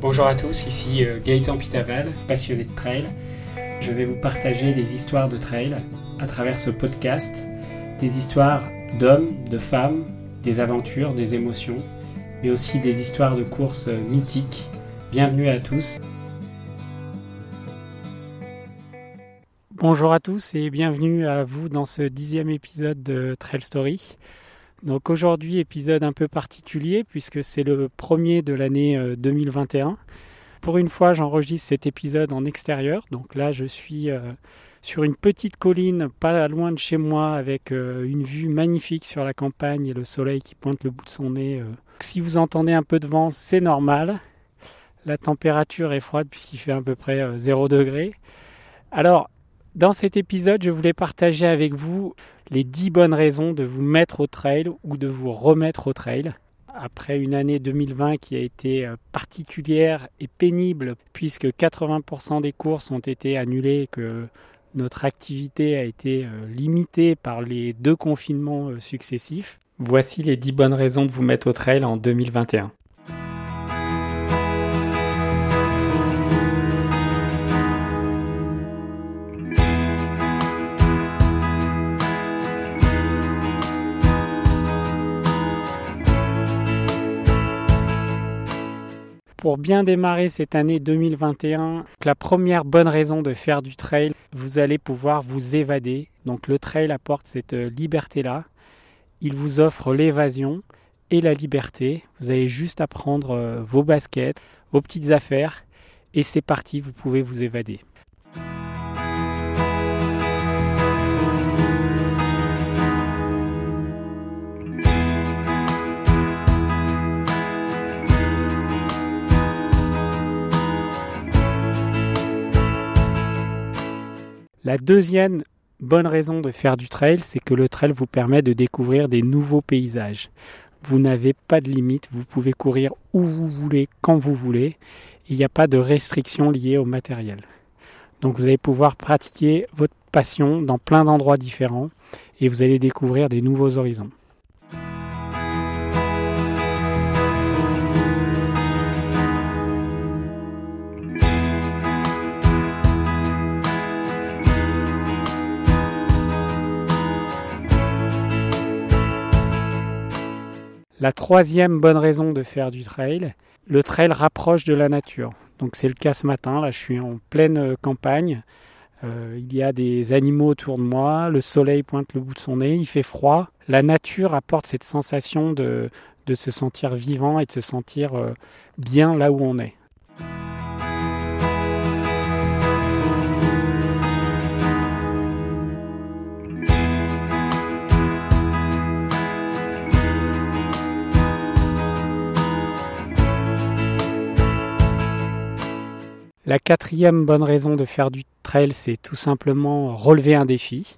Bonjour à tous, ici euh, Gaëtan Pitaval, passionné de trail. Je vais vous partager des histoires de trail à travers ce podcast, des histoires d'hommes, de femmes, des aventures, des émotions, mais aussi des histoires de courses euh, mythiques. Bienvenue à tous. Bonjour à tous et bienvenue à vous dans ce dixième épisode de Trail Story. Donc aujourd'hui, épisode un peu particulier puisque c'est le premier de l'année 2021. Euh, Pour une fois, j'enregistre cet épisode en extérieur. Donc là, je suis euh, sur une petite colline pas loin de chez moi avec euh, une vue magnifique sur la campagne et le soleil qui pointe le bout de son nez. Si vous entendez un peu de vent, c'est normal. La température est froide puisqu'il fait à peu près 0 degré. Alors, dans cet épisode, je voulais partager avec vous les 10 bonnes raisons de vous mettre au trail ou de vous remettre au trail. Après une année 2020 qui a été euh, particulière et pénible, puisque 80% des courses ont été annulées et que notre activité a été euh, limitée par les deux confinements euh, successifs, voici les 10 bonnes raisons de vous mettre au trail en 2021. Pour bien démarrer cette année 2021, la première bonne raison de faire du trail, vous allez pouvoir vous évader. Donc le trail apporte cette euh, liberté-là. Il vous offre l'évasion et la liberté. Vous avez juste à prendre euh, vos baskets, vos petites affaires et c'est parti, vous pouvez vous évader. La deuxième bonne raison de faire du trail, c'est que le trail vous permet de découvrir des nouveaux paysages. Vous n'avez pas de limite, vous pouvez courir où vous voulez, quand vous voulez. Il n'y a pas de restrictions liées au matériel. Donc vous allez pouvoir pratiquer votre passion dans plein d'endroits différents et vous allez découvrir des nouveaux horizons. La troisième bonne raison de faire du trail, le trail rapproche de la nature. Donc c'est le cas ce matin, là je suis en pleine euh, campagne, euh, il y a des animaux autour de moi, le soleil pointe le bout de son nez, il fait froid. La nature apporte cette sensation de, de se sentir vivant et de se sentir euh, bien là où on est. La quatrième bonne raison de faire du trail, c'est tout simplement relever un défi.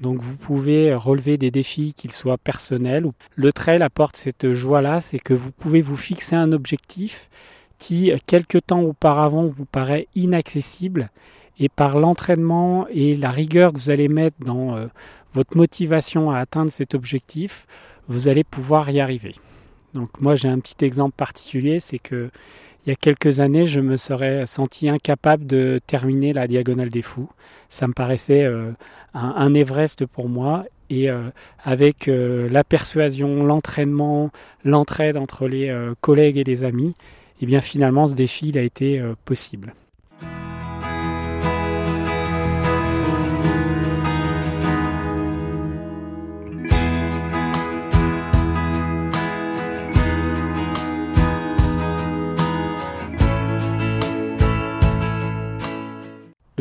Donc vous pouvez relever des défis qu'ils soient personnels. Le trail apporte cette joie-là, c'est que vous pouvez vous fixer un objectif qui, quelque temps auparavant, vous paraît inaccessible. Et par l'entraînement et la rigueur que vous allez mettre dans euh, votre motivation à atteindre cet objectif, vous allez pouvoir y arriver. Donc moi j'ai un petit exemple particulier, c'est que il y a quelques années, je me serais senti incapable de terminer la Diagonale des Fous. Ça me paraissait euh, un, Everest pour moi. Et euh, avec euh, la persuasion, l'entraînement, l'entraide entre les collègues et les amis, et eh bien finalement ce défi il a été possible.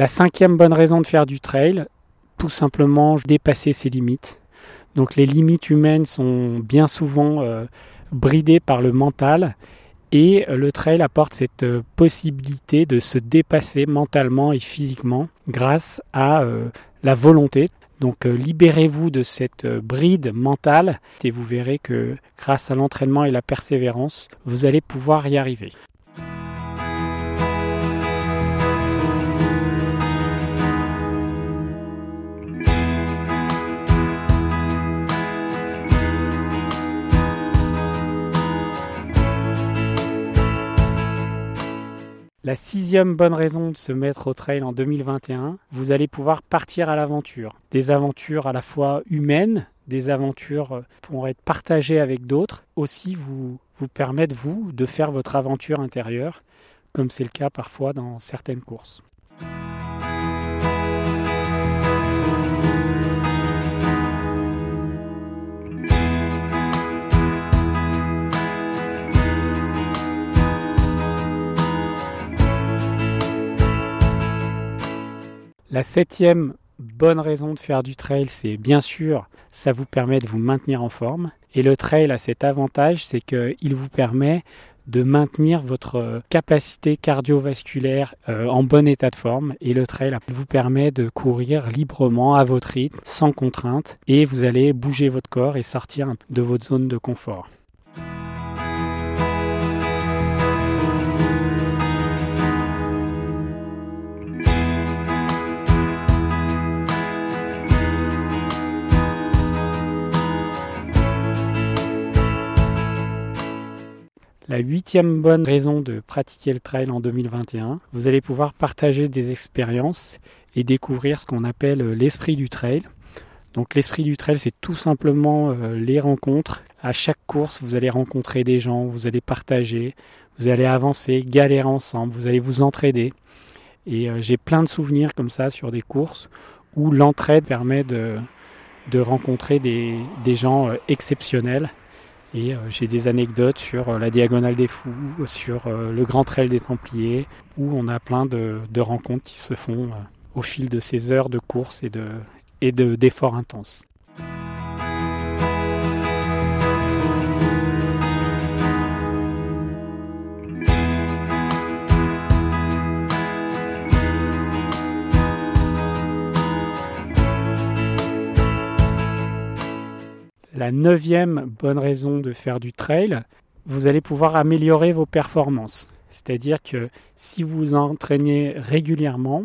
La cinquième bonne raison de faire du trail, tout simplement dépasser ses limites. Donc les limites humaines sont bien souvent euh, bridées par le mental et le trail apporte cette euh, possibilité de se dépasser mentalement et physiquement grâce à euh, la volonté. Donc libérez-vous de cette bride mentale et vous verrez que grâce à l'entraînement et la persévérance, vous allez pouvoir y arriver. La sixième bonne raison de se mettre au trail en 2021, vous allez pouvoir partir à l'aventure. Des aventures à la fois humaines, des aventures euh, pourront être partagées avec d'autres, aussi vous, vous permettent, vous, de faire votre aventure intérieure, comme c'est le cas parfois dans certaines courses. La septième bonne raison de faire du trail, c'est bien sûr, ça vous permet de vous maintenir en forme. Et le trail a cet avantage, c'est qu'il vous permet de maintenir votre capacité cardiovasculaire euh, en bon état de forme et le trail vous permet de courir librement à votre rythme sans contrainte et vous allez bouger votre corps et sortir de votre zone de confort. La huitième bonne raison de pratiquer le trail en 2021, vous allez pouvoir partager des expériences et découvrir ce qu'on appelle euh, l'esprit du trail. Donc l'esprit du trail, c'est tout simplement euh, les rencontres. À chaque course, vous allez rencontrer des gens, vous allez partager, vous allez avancer, galérer ensemble, vous allez vous entraider. Et euh, j'ai plein de souvenirs comme ça sur des courses où l'entraide permet de, rencontrer des gens exceptionnels et euh, j'ai des anecdotes sur euh, la Diagonale des Fous, sur euh, le Grand Trail des Templiers, où on a plein de, rencontres qui se font au fil de ces heures de course et d'efforts de, et intenses. La neuvième bonne raison de faire du trail, vous allez pouvoir améliorer vos performances. C'est-à-dire que si vous entraînez régulièrement,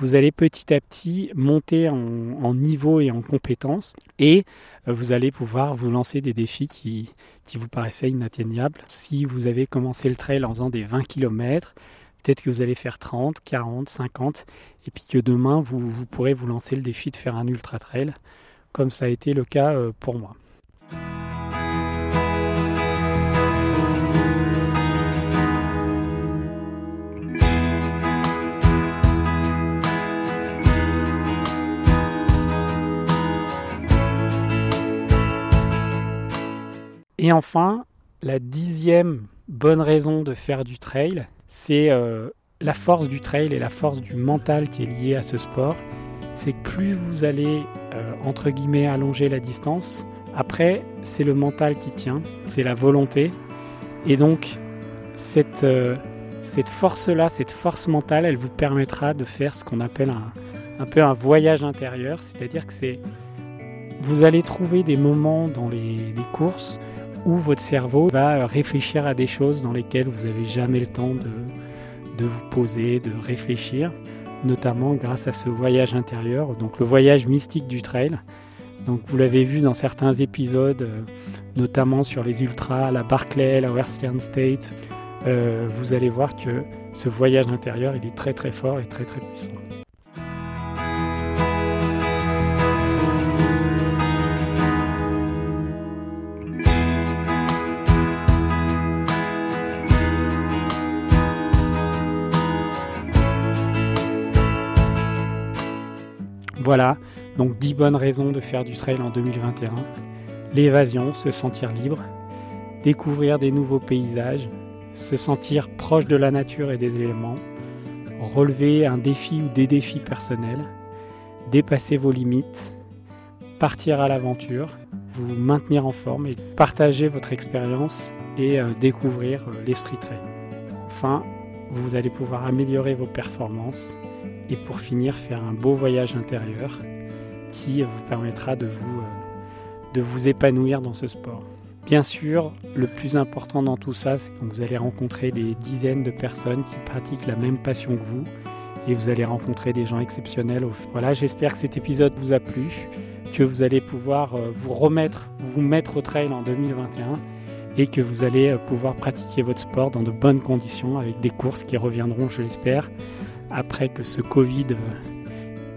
vous allez petit à petit monter en, niveau et en compétences et euh, vous allez pouvoir vous lancer des défis qui, qui vous paraissaient inatteignables. Si vous avez commencé le trail en faisant des 20 km, peut-être que vous allez faire 30, 40, 50 et puis que demain vous pourrez vous lancer le défi de faire un ultra trail comme ça a été le cas euh, pour moi. Et enfin, la dixième bonne raison de faire du trail, c'est euh, la force du trail et la force du mental qui est liée à ce sport c'est que plus vous allez, euh, entre guillemets, allonger la distance, après, c'est le mental qui tient, c'est la volonté. Et donc, cette, euh, cette force-là, cette force mentale, elle vous permettra de faire ce qu'on appelle un, un peu un voyage intérieur, c'est-à-dire que c'est vous allez trouver des moments dans les, courses où votre cerveau va réfléchir à des choses dans lesquelles vous n'avez jamais le temps de, de vous poser, de réfléchir notamment grâce à ce voyage intérieur, donc le voyage mystique du trail. Donc vous l'avez vu dans certains épisodes, euh, notamment sur les ultras, la Barclay, la Western State. Euh, vous allez voir que ce voyage intérieur, il est très très fort et très très puissant. Voilà, donc 10 bonnes raisons de faire du trail en 2021. L'évasion, se sentir libre, découvrir des nouveaux paysages, se sentir proche de la nature et des éléments, relever un défi ou des défis personnels, dépasser vos limites, partir à l'aventure, vous maintenir en forme et partager votre expérience et euh, découvrir euh, l'esprit trail. Enfin, vous allez pouvoir améliorer vos performances et pour finir faire un beau voyage intérieur qui vous permettra de vous, euh, de vous épanouir dans ce sport. Bien sûr, le plus important dans tout ça, c'est que vous allez rencontrer des dizaines de personnes qui pratiquent la même passion que vous et vous allez rencontrer des gens exceptionnels. Voilà, j'espère que cet épisode vous a plu, que vous allez pouvoir euh, vous remettre, vous mettre au trail en 2021 et que vous allez pouvoir pratiquer votre sport dans de bonnes conditions avec des courses qui reviendront, je l'espère, après que ce Covid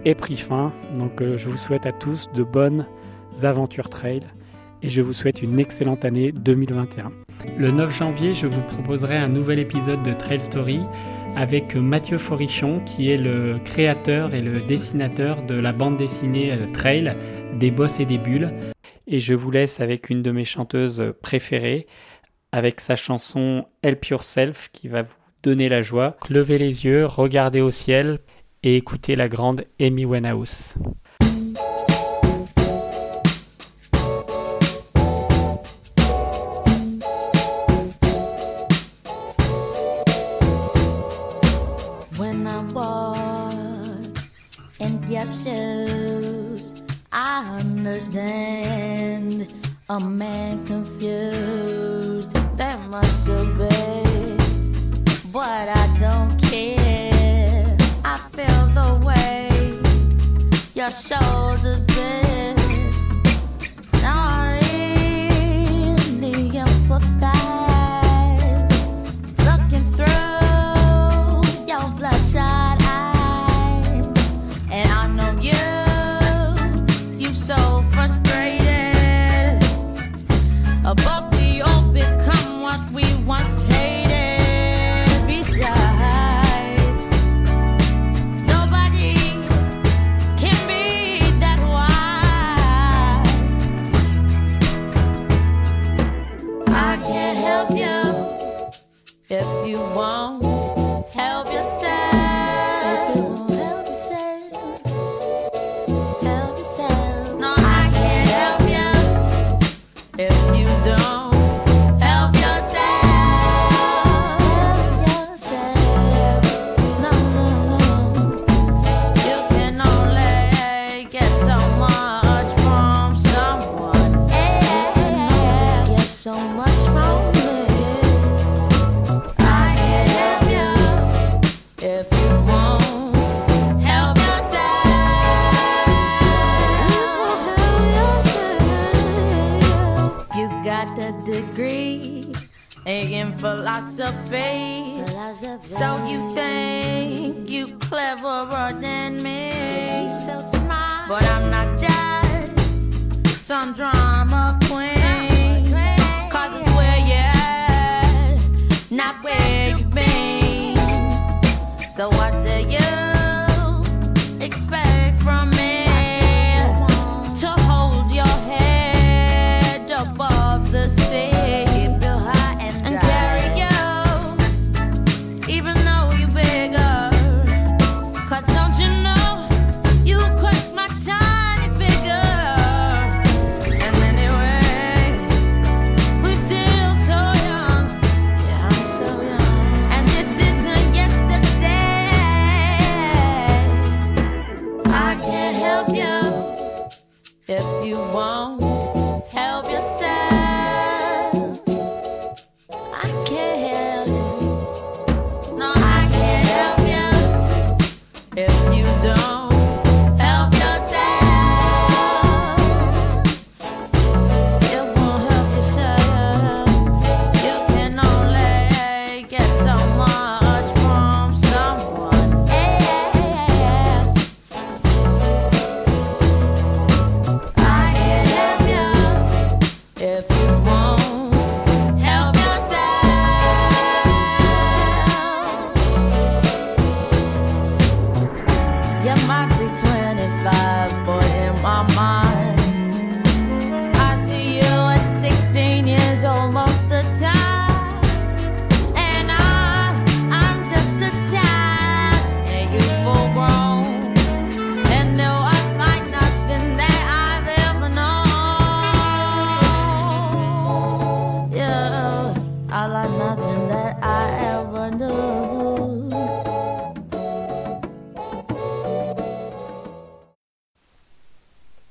ait pris fin. Donc je vous souhaite à tous de bonnes aventures trail et je vous souhaite une excellente année 2021. Le 9 janvier, je vous proposerai un nouvel épisode de Trail Story avec Mathieu Forichon qui est le créateur et le dessinateur de la bande dessinée euh, Trail des bosses et des bulles. Et je vous laisse avec une de mes chanteuses préférées, avec sa chanson Help Yourself qui va vous donner la joie. Levez les yeux, regardez au ciel et écoutez la grande Amy Winehouse. understand a man confused. Your shoulders philosophy. philosophy. So you think you cleverer than me? So smart, but I'm not that. Some drama queen. Cause it's where at, not where you've been. So what do you expect from me?